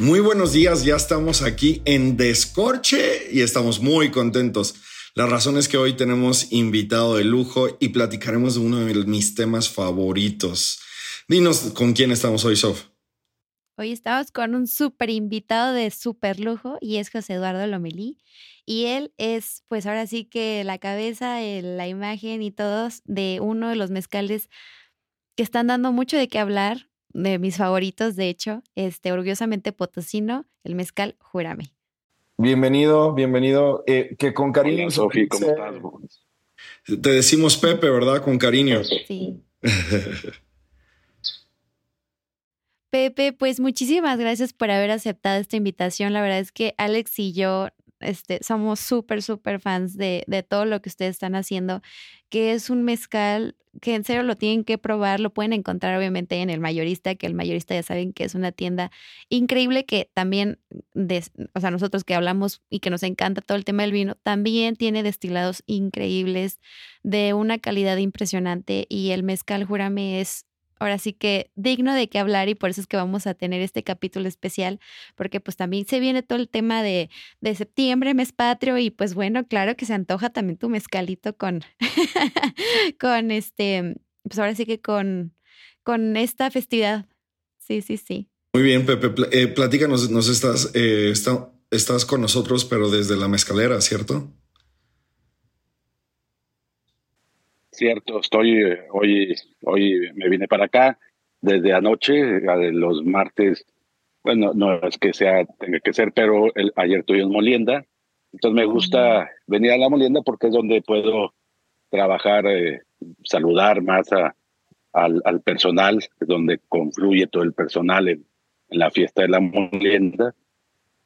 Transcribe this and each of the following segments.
Muy buenos días, ya estamos aquí en Descorche y estamos muy contentos. La razón es que hoy tenemos invitado de lujo y platicaremos de uno de mis temas favoritos. Dinos con quién estamos hoy, Sof. Hoy estamos con un súper invitado de súper lujo y es José Eduardo Lomelí. Y él es, pues ahora sí que la cabeza, la imagen y todos de uno de los mezcales que están dando mucho de qué hablar de mis favoritos, de hecho, este, orgullosamente potosino, el mezcal Júrame. Bienvenido, bienvenido. Eh, que con cariño. Sofía, ¿cómo estás? Te decimos Pepe, ¿verdad? Con cariño. Sí. Pepe, pues muchísimas gracias por haber aceptado esta invitación. La verdad es que Alex y yo este, somos súper, súper fans de, de, todo lo que ustedes están haciendo, que es un mezcal que en serio lo tienen que probar, lo pueden encontrar obviamente en el mayorista, que el mayorista ya saben que es una tienda increíble que también, o sea, nosotros que hablamos y que nos encanta todo el tema del vino, también tiene destilados increíbles de una calidad impresionante y el mezcal, júrame, es ahora sí que digno de qué hablar y por eso es que vamos a tener este capítulo especial, porque pues también se viene todo el tema de, de septiembre, mes patrio, y pues bueno, claro que se antoja también tu mezcalito con, con este, pues ahora sí que con, con esta festividad. Sí, sí, sí. Muy bien, Pepe, eh, platícanos, nos estás, eh, estás con nosotros, pero desde la mezcalera, ¿cierto? Cierto, estoy eh, hoy, hoy me vine para acá desde anoche, los martes, bueno, no es que sea, tenga que ser, pero el, ayer en Molienda, entonces me gusta venir a la Molienda porque es donde puedo trabajar, eh, saludar más a, al, al, personal, es donde confluye todo el personal en, en la fiesta de la Molienda.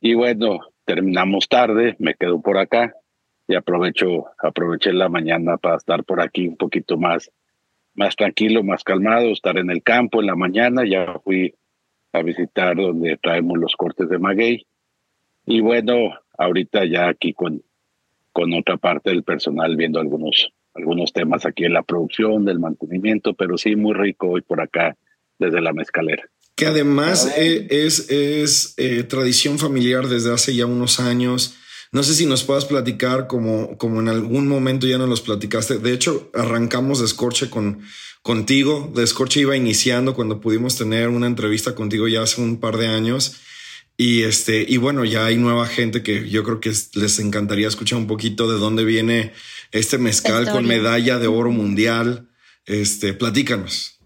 Y bueno, terminamos tarde, me quedo por acá y aprovecho, aproveché la mañana para estar por aquí un poquito más, más tranquilo, más calmado, estar en el campo en la mañana, ya fui a visitar donde traemos los cortes de maguey. Y bueno, ahorita ya aquí con, con otra parte del personal viendo algunos, algunos temas aquí en la producción, del mantenimiento, pero sí muy rico hoy por acá desde la mezcalera. Que además eh, es, es eh, tradición familiar desde hace ya unos años no sé si nos puedas platicar como, como en algún momento ya nos los platicaste. De hecho, arrancamos Descorche con, contigo. Descorche iba iniciando cuando pudimos tener una entrevista contigo ya hace un par de años. Y este, y bueno, ya hay nueva gente que yo creo que les encantaría escuchar un poquito de dónde viene este mezcal con medalla de oro mundial. Este, platícanos.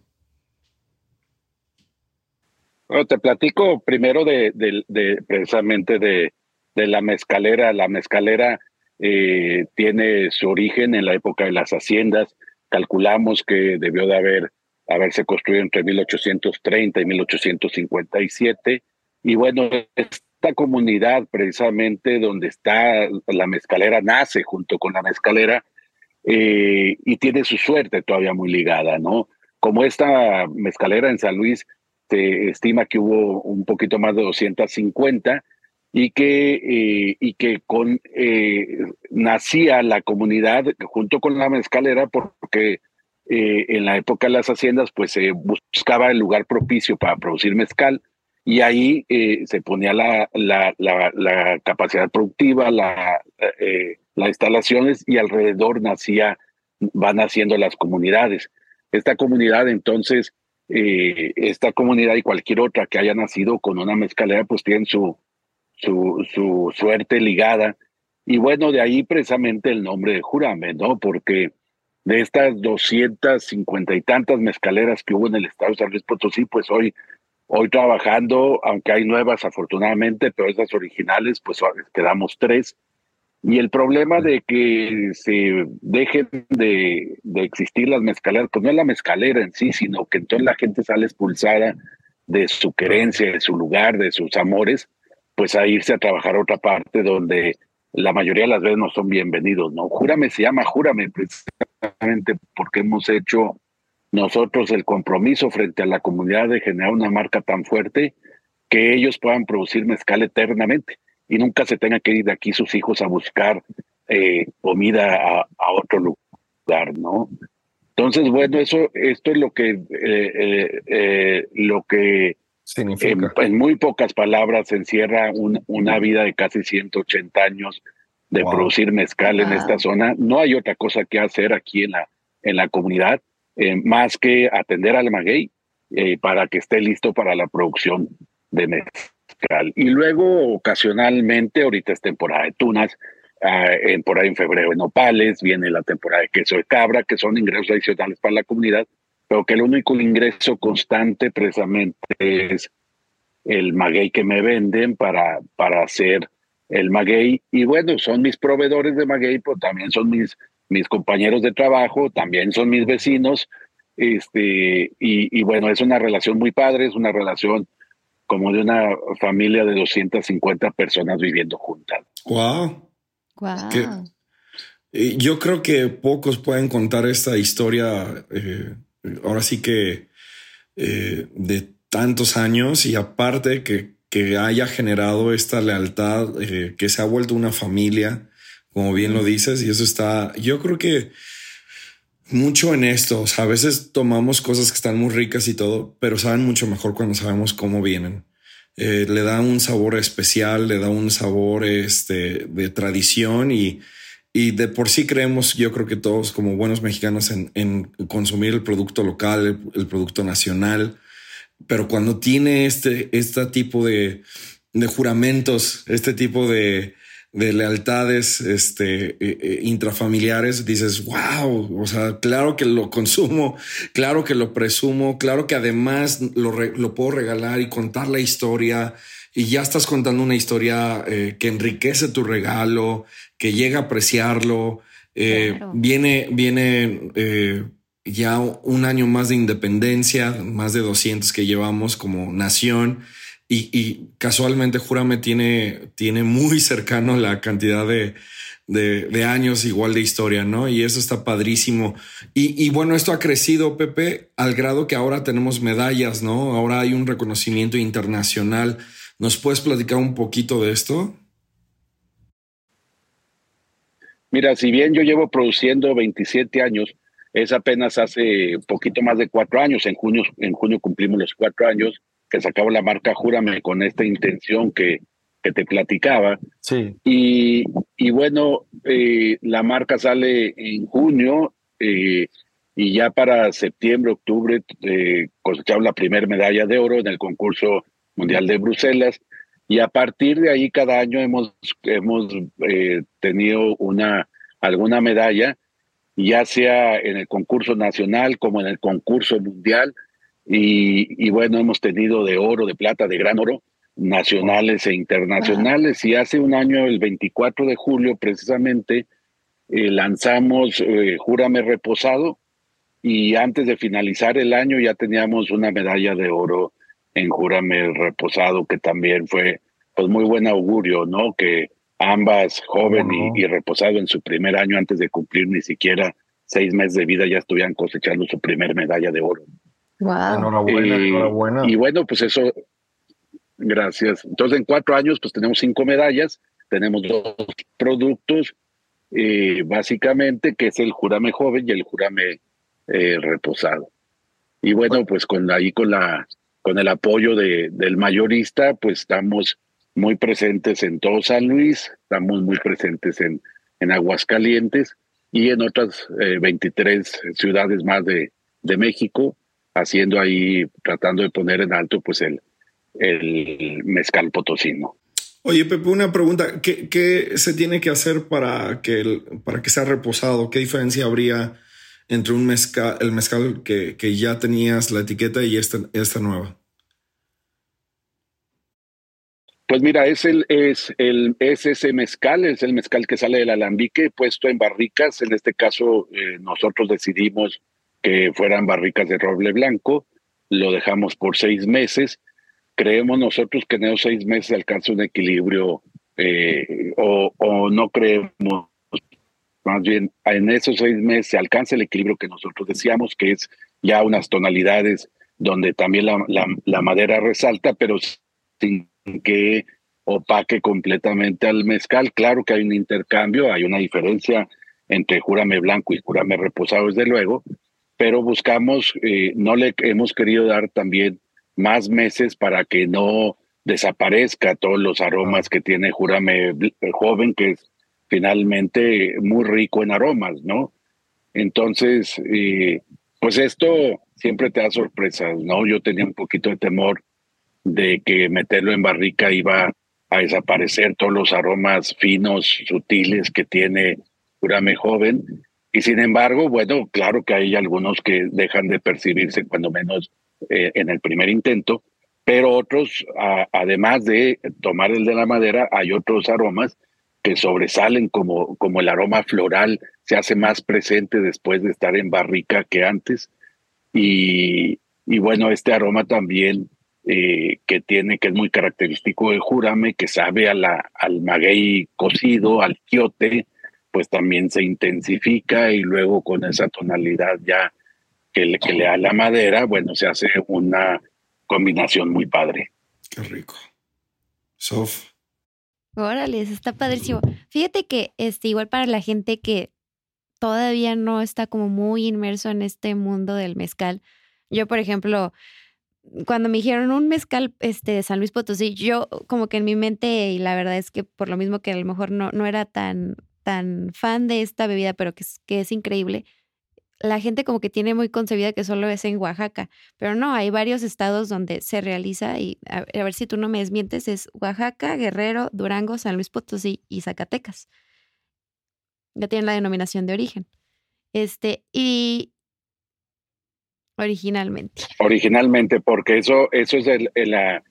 Bueno, te platico primero de, de precisamente de, de la mezcalera. La mezcalera eh, tiene su origen en la época de las haciendas. Calculamos que debió de haber haberse construido entre 1830 y 1857. Y bueno, esta comunidad precisamente donde está la mezcalera nace junto con la mezcalera eh, y tiene su suerte todavía muy ligada, ¿no? Como esta mezcalera en San Luis se estima que hubo un poquito más de 250, y que, eh, y que con, eh, nacía la comunidad junto con la mezcalera porque eh, en la época de las haciendas pues se buscaba el lugar propicio para producir mezcal y ahí se ponía la, la, la, capacidad productiva, la, las instalaciones y alrededor nacía, van naciendo las comunidades. Esta comunidad entonces, esta comunidad y cualquier otra que haya nacido con una mezcalera pues tienen su, su, su suerte ligada. Y bueno, de ahí precisamente el nombre de Jurame, ¿no? Porque de estas 250 y tantas mezcaleras que hubo en el estado de San Luis Potosí, pues hoy, hoy trabajando, aunque hay nuevas afortunadamente, pero esas originales, pues quedamos tres. Y el problema de que se dejen de, de existir las mezcaleras, pues no es la mezcalera en sí, sino que entonces la gente sale expulsada de su querencia, de su lugar, de sus amores, pues a irse a trabajar a otra parte donde la mayoría de las veces no son bienvenidos, ¿no? Júrame se llama Júrame precisamente porque hemos hecho nosotros el compromiso frente a la comunidad de generar una marca tan fuerte que ellos puedan producir mezcal eternamente y nunca se tenga que ir de aquí sus hijos a buscar eh, comida a, otro lugar, ¿no? Entonces, bueno, eso, esto es lo que, eh, eh, lo que Significa. En, muy pocas palabras encierra una vida de casi 180 años de producir mezcal en esta zona. No hay otra cosa que hacer aquí en la, en la comunidad más que atender al maguey para que esté listo para la producción de mezcal. Y luego, ocasionalmente, ahorita es temporada de tunas, Ah, en, por ahí en febrero en Opales, viene la temporada de queso de cabra, que son ingresos adicionales para la comunidad, pero que el único ingreso constante precisamente es el maguey que me venden para, para hacer el maguey. Y bueno, son mis proveedores de maguey, pero también son mis, mis compañeros de trabajo, también son mis vecinos. Este, y, y bueno, es una relación muy padre, es una relación como de una familia de 250 personas viviendo juntas. Wow yo creo que pocos pueden contar esta historia, eh, ahora sí que eh, de tantos años y aparte que, que haya generado esta lealtad, eh, que se ha vuelto una familia, como bien lo dices, y eso está, yo creo que mucho en esto, a veces tomamos cosas que están muy ricas y todo, pero saben mucho mejor cuando sabemos cómo vienen. Eh, le da un sabor especial, le da un sabor este, de tradición y, y de por sí creemos, yo creo que todos como buenos mexicanos en, consumir el producto local, el, producto nacional, pero cuando tiene este, este tipo de, juramentos, este tipo de, de lealtades este, eh, eh, intrafamiliares, dices, wow, o sea, claro que lo consumo, claro que lo presumo, claro que además lo puedo regalar y contar la historia y ya estás contando una historia eh, que enriquece tu regalo, que llega a apreciarlo. Viene, viene ya un año más de independencia, más de 200 que llevamos como nación y, casualmente Júrame tiene, tiene muy cercano la cantidad de, de, años igual de historia, ¿no? Y eso está padrísimo. Y, y, bueno, esto ha crecido, Pepe, al grado que ahora tenemos medallas, ¿no? Ahora hay un reconocimiento internacional. ¿Nos puedes platicar un poquito de esto? Mira, si bien yo llevo produciendo 27 años, es apenas hace poquito más de cuatro años. En junio, en junio cumplimos los cuatro años que sacaba la marca Júrame con esta intención que, que te platicaba. Sí. Y, y bueno, eh, la marca sale en junio eh, y ya para septiembre, octubre eh, cosechamos la primera medalla de oro en el concurso mundial de Bruselas. Y a partir de ahí cada año hemos, hemos eh, tenido una, alguna medalla, ya sea en el concurso nacional como en el concurso mundial y, bueno, hemos tenido de oro, de plata, de gran oro, nacionales e internacionales. Y hace un año, el 24 de julio, precisamente, eh, lanzamos eh, Júrame Reposado y antes de finalizar el año ya teníamos una medalla de oro en Júrame Reposado, que también fue pues muy buen augurio, ¿no? Que ambas, joven y, y, reposado en su primer año antes de cumplir ni siquiera seis meses de vida, ya estuvieran cosechando su primer medalla de oro. Enhorabuena, eh, enhorabuena. Y bueno, pues eso, gracias. Entonces, en cuatro años, pues tenemos cinco medallas, tenemos dos productos, eh, básicamente, que es el Jurame Joven y el Jurame eh, Reposado. Y bueno, pues con ahí con la con el apoyo de, del mayorista, pues estamos muy presentes en todo San Luis, estamos muy presentes en, en Aguascalientes y en otras 23 ciudades más de, de México haciendo ahí, tratando de poner en alto pues el, el mezcal potosino. Oye, Pepe, una pregunta. ¿Qué, ¿Qué, se tiene que hacer para que, el, para que sea reposado? ¿Qué diferencia habría entre un mezcal, el mezcal que, que ya tenías la etiqueta y esta, esta nueva? Pues mira, es, el, es, el, es ese mezcal, es el mezcal que sale del alambique puesto en barricas. En este caso, eh, nosotros decidimos que fueran barricas de roble blanco, lo dejamos por seis meses. Creemos nosotros que en esos seis meses alcanza un equilibrio eh, o, o no creemos más bien en esos seis meses se alcanza el equilibrio que nosotros decíamos, que es ya unas tonalidades donde también la, la, madera resalta, pero sin que opaque completamente al mezcal. Claro que hay un intercambio, hay una diferencia entre jurame blanco y jurame reposado, desde luego, pero buscamos, eh, no le hemos querido dar también más meses para que no desaparezca todos los aromas que tiene jurame joven, que es finalmente muy rico en aromas, ¿no? Entonces, eh, pues esto siempre te da sorpresas, ¿no? Yo tenía un poquito de temor de que meterlo en barrica iba a desaparecer todos los aromas finos, sutiles que tiene Urame joven. Y sin embargo, bueno, claro que hay algunos que dejan de percibirse cuando menos eh, en el primer intento, pero otros, además de tomar el de la madera, hay otros aromas que sobresalen como, como el aroma floral se hace más presente después de estar en barrica que antes. Y, y bueno, este aroma también eh, que tiene, que es muy característico de Jurame, que sabe a la, al maguey cocido, al quiote, pues también se intensifica y luego con esa tonalidad ya que le, que le da la madera, bueno, se hace una combinación muy padre. Qué rico. Sof. Órale, está padrísimo. Fíjate que este, igual para la gente que todavía no está como muy inmerso en este mundo del mezcal. Yo, por ejemplo, cuando me dijeron un mezcal este, de San Luis Potosí, yo como que en mi mente, y la verdad es que por lo mismo que a lo mejor no, no era tan, tan fan de esta bebida, pero que es, que es increíble, la gente como que tiene muy concebida que solo es en Oaxaca, pero no, hay varios estados donde se realiza y a, ver si tú no me desmientes, es Oaxaca, Guerrero, Durango, San Luis Potosí y Zacatecas. Ya tienen la denominación de origen. Este, y originalmente. Originalmente, porque eso, eso es el, la,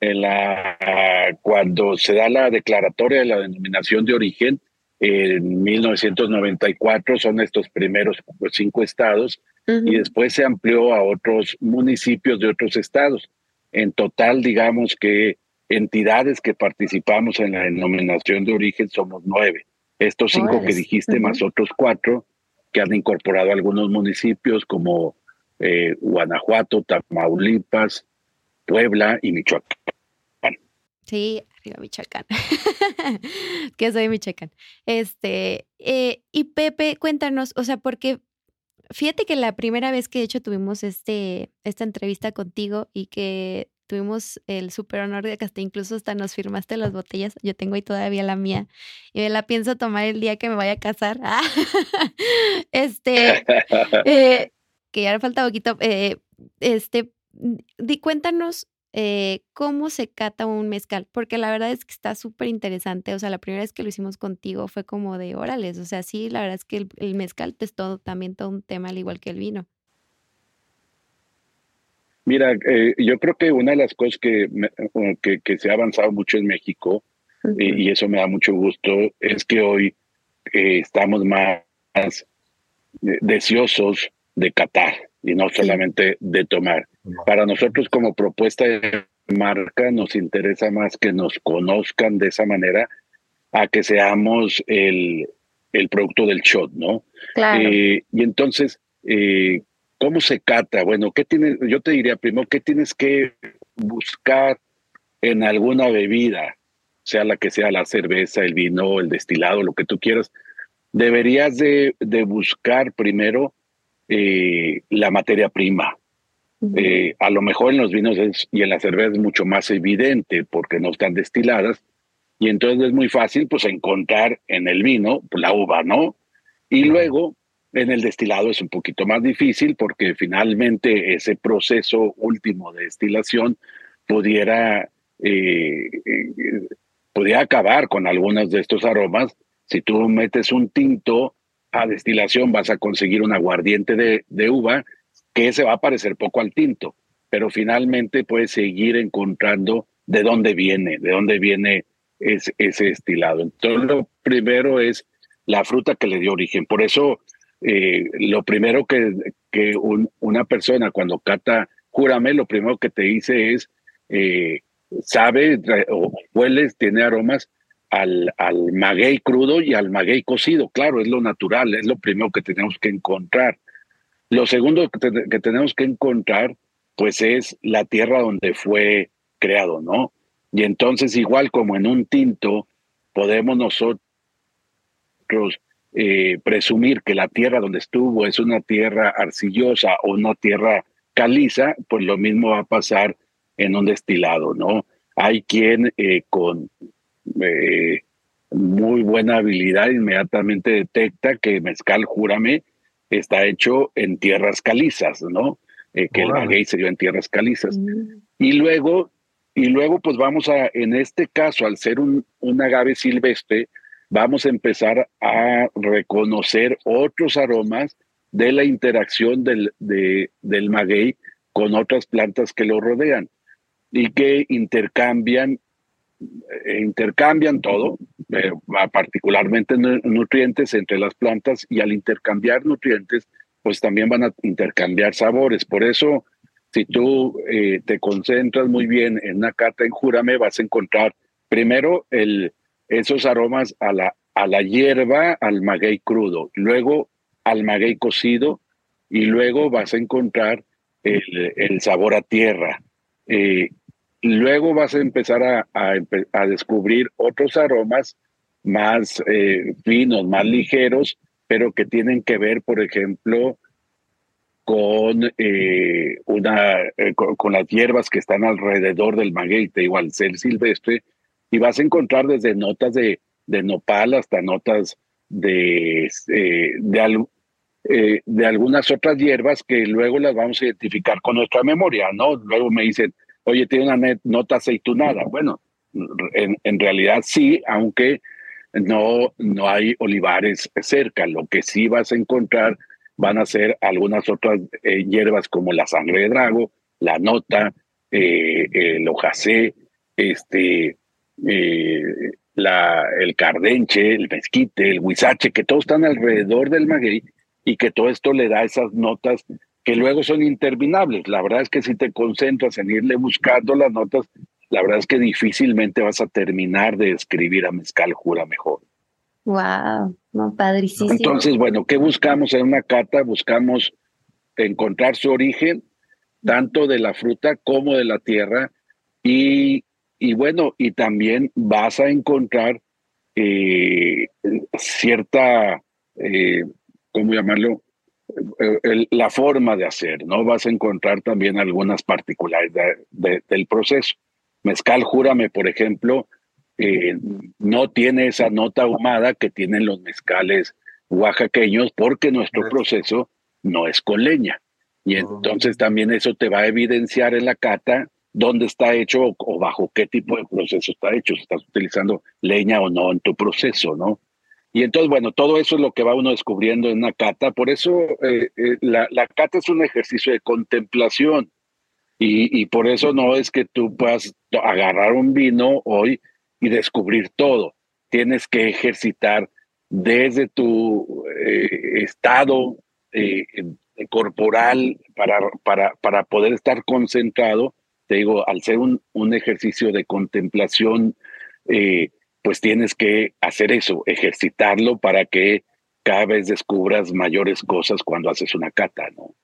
la, cuando se da la declaratoria de la denominación de origen, en 1994 son estos primeros cinco estados y después se amplió a otros municipios de otros estados. En total, digamos que entidades que participamos en la denominación de origen somos nueve. Estos cinco que dijiste, más otros cuatro que han incorporado algunos municipios como eh, Guanajuato, Tamaulipas, Puebla y Michoacán. Sí, arriba Michoacán. que soy Michoacán. Este, eh, y Pepe, cuéntanos, o sea, porque fíjate que la primera vez que de hecho tuvimos este, esta entrevista contigo y que tuvimos el súper honor de que hasta incluso hasta nos firmaste las botellas. Yo tengo ahí todavía la mía y me la pienso tomar el día que me vaya a casar. este, eh, que ya le falta poquito. Eh, este, di, cuéntanos eh, cómo se cata un mezcal, porque la verdad es que está súper interesante. O sea, la primera vez que lo hicimos contigo fue como de órales. O sea, sí, la verdad es que el, mezcal es todo, también todo un tema, al igual que el vino. Mira, eh, yo creo que una de las cosas que, que, que se ha avanzado mucho en México, eh, y eso me da mucho gusto, es que hoy estamos más deseosos de catar y no solamente de tomar. Para nosotros como propuesta de marca nos interesa más que nos conozcan de esa manera a que seamos el, el producto del shot, ¿no? Claro. Eh, y entonces, eh, ¿cómo se cata? Bueno, ¿qué tienes? Yo te diría primero, ¿qué tienes que buscar en alguna bebida? Sea la que sea la cerveza, el vino, el destilado, lo que tú quieras. Deberías de, de buscar primero eh, la materia prima. Eh, a lo mejor en los vinos y en la cerveza es mucho más evidente porque no están destiladas y entonces es muy fácil pues encontrar en el vino pues, la uva, ¿no? Y luego en el destilado es un poquito más difícil porque finalmente ese proceso último de destilación pudiera, eh, pudiera acabar con algunos de estos aromas. Si tú metes un tinto a destilación vas a conseguir un aguardiente de, uva que se va a parecer poco al tinto, pero finalmente puedes seguir encontrando de dónde viene, de dónde viene ese, ese destilado. Entonces, lo primero es la fruta que le dio origen. Por eso, eh, lo primero que, que una persona cuando cata, júrame, lo primero que te dice es, eh, sabe o hueles, tiene aromas al, al maguey crudo y al maguey cocido. Claro, es lo natural, es lo primero que tenemos que encontrar. Lo segundo que, tenemos que encontrar, pues es la tierra donde fue creado, ¿no? Y entonces, igual como en un tinto, podemos nosotros eh, presumir que la tierra donde estuvo es una tierra arcillosa o una tierra caliza, pues lo mismo va a pasar en un destilado, ¿no? Hay quien eh, con eh, muy buena habilidad inmediatamente detecta que mezcal, júrame, está hecho en tierras calizas, ¿no? Eh, que el maguey se dio en tierras calizas. Mm. Y luego, y luego, pues vamos a, en este caso, al ser un, un agave silvestre, vamos a empezar a reconocer otros aromas de la interacción del, de, del maguey con otras plantas que lo rodean y que intercambian intercambian todo, eh, particularmente nutrientes entre las plantas y al intercambiar nutrientes, pues también van a intercambiar sabores. Por eso, si tú eh, te concentras muy bien en una cata en Júrame, vas a encontrar primero esos aromas a la, a la hierba, al maguey crudo, luego al maguey cocido y luego vas a encontrar el sabor a tierra. Luego vas a empezar a, a, descubrir otros aromas más eh, finos, más ligeros, pero que tienen que ver, por ejemplo, con, eh, una, eh, con, las hierbas que están alrededor del maguey, igual ser silvestre, y vas a encontrar desde notas de, de nopal hasta notas de, de, de algunas otras hierbas que luego las vamos a identificar con nuestra memoria, ¿no? Luego me dicen, oye, tiene una nota aceitunada. Bueno, en, realidad sí, aunque no, no hay olivares cerca. Lo que sí vas a encontrar van a ser algunas otras eh, hierbas como la sangre de drago, la nota, eh, el hojacé, este, eh, la, el cardenche, el mezquite, el huizache, que todos están alrededor del maguey y que todo esto le da esas notas que luego son interminables. La verdad es que si te concentras en irle buscando las notas, la verdad es que difícilmente vas a terminar de escribir a mezcal jura mejor. Wow, no, padrísimo. Entonces, bueno, ¿qué buscamos en una cata? Buscamos encontrar su origen, tanto de la fruta como de la tierra, y, y bueno, y también vas a encontrar eh, cierta, eh, ¿cómo llamarlo? La forma de hacer, ¿no? Vas a encontrar también algunas particularidades del proceso. Mezcal Júrame, por ejemplo, eh, no tiene esa nota ahumada que tienen los mezcales oaxaqueños porque nuestro proceso no es con leña. Y entonces también eso te va a evidenciar en la cata dónde está hecho o bajo qué tipo de proceso está hecho, si estás utilizando leña o no en tu proceso, ¿no? Y entonces, bueno, todo eso es lo que va uno descubriendo en una cata. Por eso eh, eh, la, la, cata es un ejercicio de contemplación. Y, y, por eso no es que tú puedas agarrar un vino hoy y descubrir todo. Tienes que ejercitar desde tu eh, estado corporal para, para, para poder estar concentrado. Te digo, al ser un, un ejercicio de contemplación, pues tienes que hacer eso, ejercitarlo para que cada vez descubras mayores cosas cuando haces una cata, ¿no?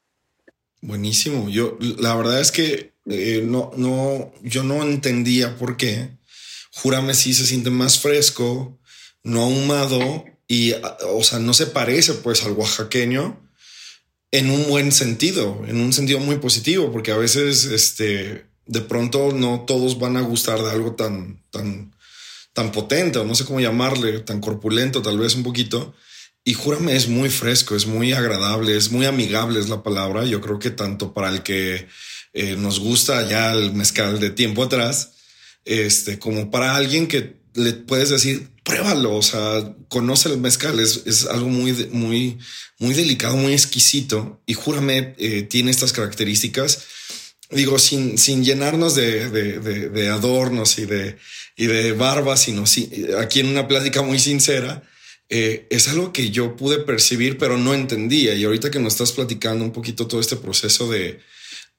Buenísimo. Yo, la verdad es que eh, no, no, yo no entendía por qué. Júrame si se siente más fresco, no ahumado y, o sea, no se parece pues al oaxaqueño en un buen sentido, en un sentido muy positivo, porque a veces, este, de pronto no todos van a gustar de algo tan, tan, tan potente, o no sé cómo llamarle, tan corpulento, tal vez un poquito. Y júrame, es muy fresco, es muy agradable, es muy amigable, es la palabra. Yo creo que tanto para el que eh, nos gusta ya el mezcal de tiempo atrás, este, como para alguien que le puedes decir, pruébalo, o sea, conoce el mezcal, es, es algo muy, muy, muy delicado, muy exquisito. Y júrame, eh, tiene estas características digo, sin, sin llenarnos de, de, de, adornos y de, y de barbas, sino aquí en una plática muy sincera, eh, es algo que yo pude percibir, pero no entendía. Y ahorita que nos estás platicando un poquito todo este proceso de,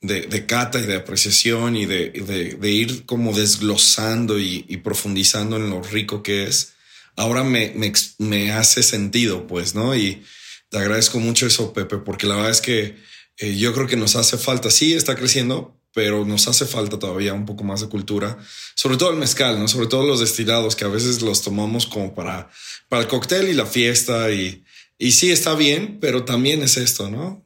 de, cata y de apreciación y de, ir como desglosando y, profundizando en lo rico que es, ahora me, me, hace sentido, pues, ¿no? Y te agradezco mucho eso, Pepe, porque la verdad es que eh, yo creo que nos hace falta, sí, está creciendo, pero nos hace falta todavía un poco más de cultura, sobre todo el mezcal, ¿no? Sobre todo los destilados que a veces los tomamos como para, para el cóctel y la fiesta y, y sí está bien, pero también es esto, ¿no?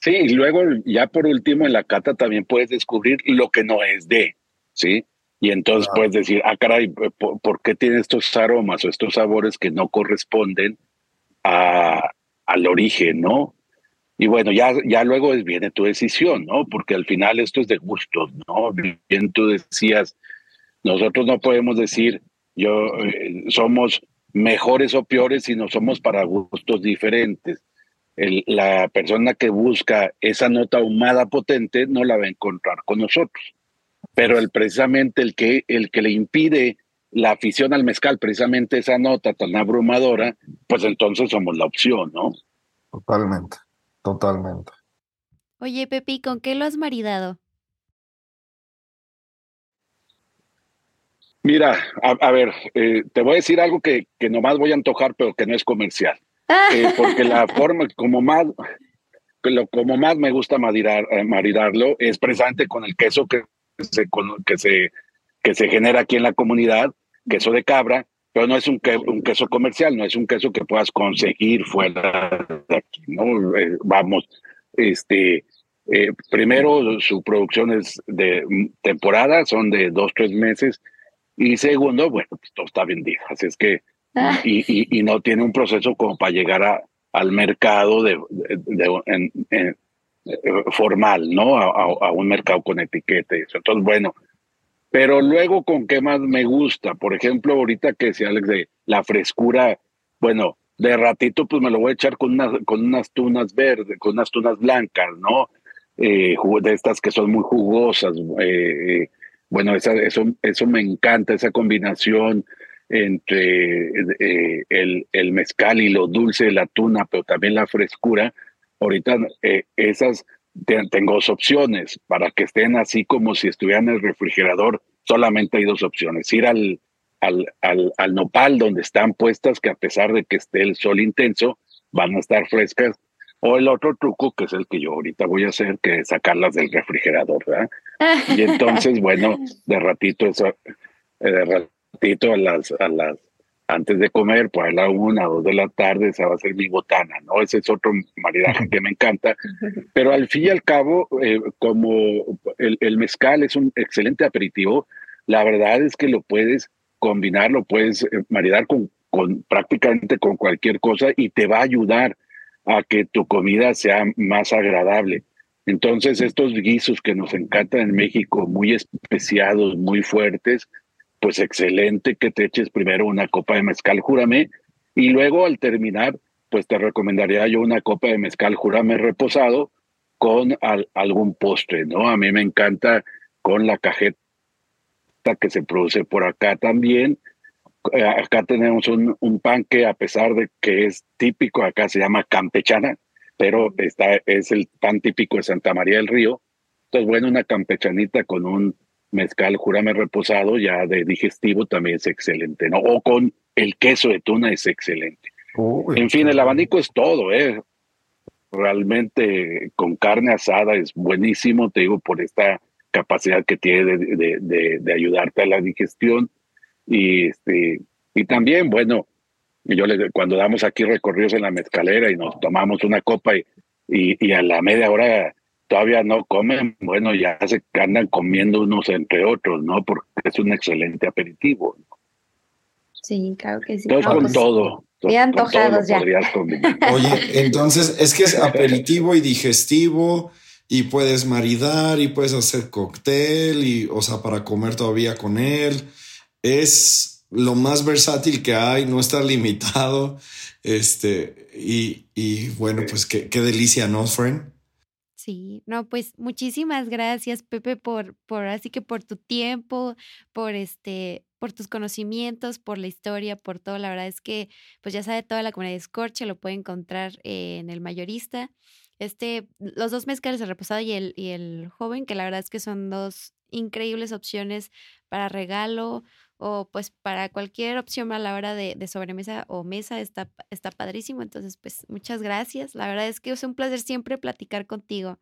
Sí, y luego ya por último en la cata también puedes descubrir lo que no es de, ¿sí? Y entonces puedes decir, ah, caray, ¿por, qué tiene estos aromas o estos sabores que no corresponden a, al origen, ¿no? Y bueno, ya, ya luego viene tu decisión, ¿no? Porque al final esto es de gustos, ¿no? Bien tú decías, nosotros no podemos decir, yo, eh, somos mejores o peores, sino somos para gustos diferentes la persona que busca esa nota ahumada potente no la va a encontrar con nosotros. Pero el, precisamente el que, el que le impide la afición al mezcal, precisamente esa nota tan abrumadora, pues entonces somos la opción, ¿no? Totalmente, totalmente. Oye, Pepi, ¿con qué lo has maridado? Mira, a, ver, eh, te voy a decir algo que, que nomás voy a antojar, pero que no es comercial. Eh, porque la forma como más, como más me gusta maridar, eh, maridarlo es precisamente con el queso que se, que, se, que se genera aquí en la comunidad, queso de cabra, pero no es un, un queso comercial, no es un queso que puedas conseguir fuera de aquí, ¿no? Eh, vamos, este, primero su producción es de temporada, son de dos, tres meses, y segundo, bueno, pues todo está vendido, así es que Ah. y, y, no tiene un proceso como para llegar a, al mercado de, eh, formal, ¿no? A, un mercado con etiqueta. Entonces, bueno, pero luego con qué más me gusta, por ejemplo, ahorita que decía Alex de la frescura, bueno, de ratito pues me lo voy a echar con, unas con unas tunas verdes, con unas tunas blancas, ¿no? Eh, de estas que son muy jugosas. Eh, bueno, esa, eso, eso me encanta, esa combinación entre eh, el, el, mezcal y lo dulce de la tuna, pero también la frescura. Ahorita eh, esas tengo dos opciones para que estén así como si estuvieran en el refrigerador. Solamente hay dos opciones: ir al, al, al, al nopal donde están puestas, que a pesar de que esté el sol intenso, van a estar frescas. O el otro truco, que es el que yo ahorita voy a hacer, que es sacarlas del refrigerador, ¿verdad? Y entonces, bueno, de ratito eso, eh, de a las, a las, antes de comer, pues a la una, dos de la tarde, esa va a ser mi botana, ¿no? Ese es otro maridaje que me encanta. Pero al fin y al cabo, eh, como el, el, mezcal es un excelente aperitivo, la verdad es que lo puedes combinar, lo puedes eh, maridar con, con prácticamente con cualquier cosa y te va a ayudar a que tu comida sea más agradable. Entonces, estos guisos que nos encantan en México, muy especiados, muy fuertes, pues excelente que te eches primero una copa de mezcal júrame y luego al terminar, pues te recomendaría yo una copa de mezcal júrame reposado con algún postre, ¿no? A mí me encanta con la cajeta que se produce por acá también. Eh, acá tenemos un, un pan que a pesar de que es típico, acá se llama campechana, pero está, es el pan típico de Santa María del Río. Entonces, bueno, una campechanita con un mezcal jurame reposado ya de digestivo también es excelente, ¿no? O con el queso de tuna es excelente. en fin, el abanico es todo, ¿eh? Realmente con carne asada es buenísimo, te digo, por esta capacidad que tiene de, de, de, ayudarte a la digestión. Y, este, y también, bueno, yo le, cuando damos aquí recorridos en la mezcalera y nos tomamos una copa y, y, y a la media hora todavía no comen, bueno, ya se andan comiendo unos entre otros, ¿no? Porque es un excelente aperitivo. Sí, claro que sí. Entonces, con pues, todo. Bien antojados ya. Oye, entonces es que es aperitivo y digestivo y puedes maridar y puedes hacer cóctel y, o sea, para comer todavía con él. Es lo más versátil que hay, no está limitado. Este, y, y bueno, pues qué, qué delicia, ¿no, friend? Sí, no, pues muchísimas gracias, Pepe, por, por así que por tu tiempo, por este, por tus conocimientos, por la historia, por todo. La verdad es que, pues ya sabe, toda la comunidad de Scorche lo puede encontrar en el mayorista. este, los dos mezcales, el reposado y el, y el joven, que la verdad es que son dos increíbles opciones para regalo o pues para cualquier opción a la hora de, de, sobremesa o mesa está, está padrísimo. Entonces, pues muchas gracias. La verdad es que es un placer siempre platicar contigo.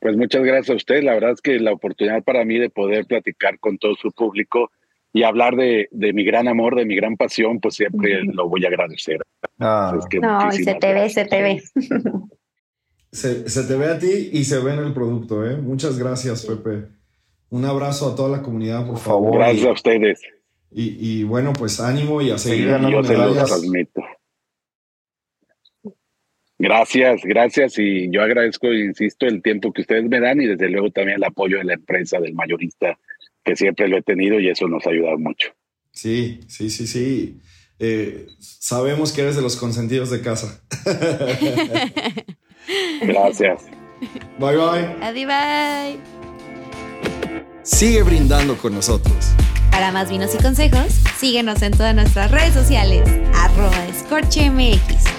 Pues muchas gracias a usted. La verdad es que la oportunidad para mí de poder platicar con todo su público y hablar de, de mi gran amor, de mi gran pasión, pues siempre lo voy a agradecer. Ah. no, se te ve, se te ve. Se, se, te ve a ti y se ve en el producto, ¿eh? Muchas gracias, Pepe. Un abrazo a toda la comunidad, por favor. Gracias a ustedes. Y, y bueno, pues ánimo y a seguir sí, Yo se los transmito. Gracias, gracias. Y yo agradezco, insisto, el tiempo que ustedes me dan y desde luego también el apoyo de la empresa, del mayorista, que siempre lo he tenido y eso nos ha ayudado mucho. Sí, sí, sí, sí. Eh, sabemos que eres de los consentidos de casa. gracias. Bye, bye. Adiós, bye. Sigue brindando con nosotros. Para más vinos y consejos, síguenos en todas nuestras redes sociales, arroba escorchemx.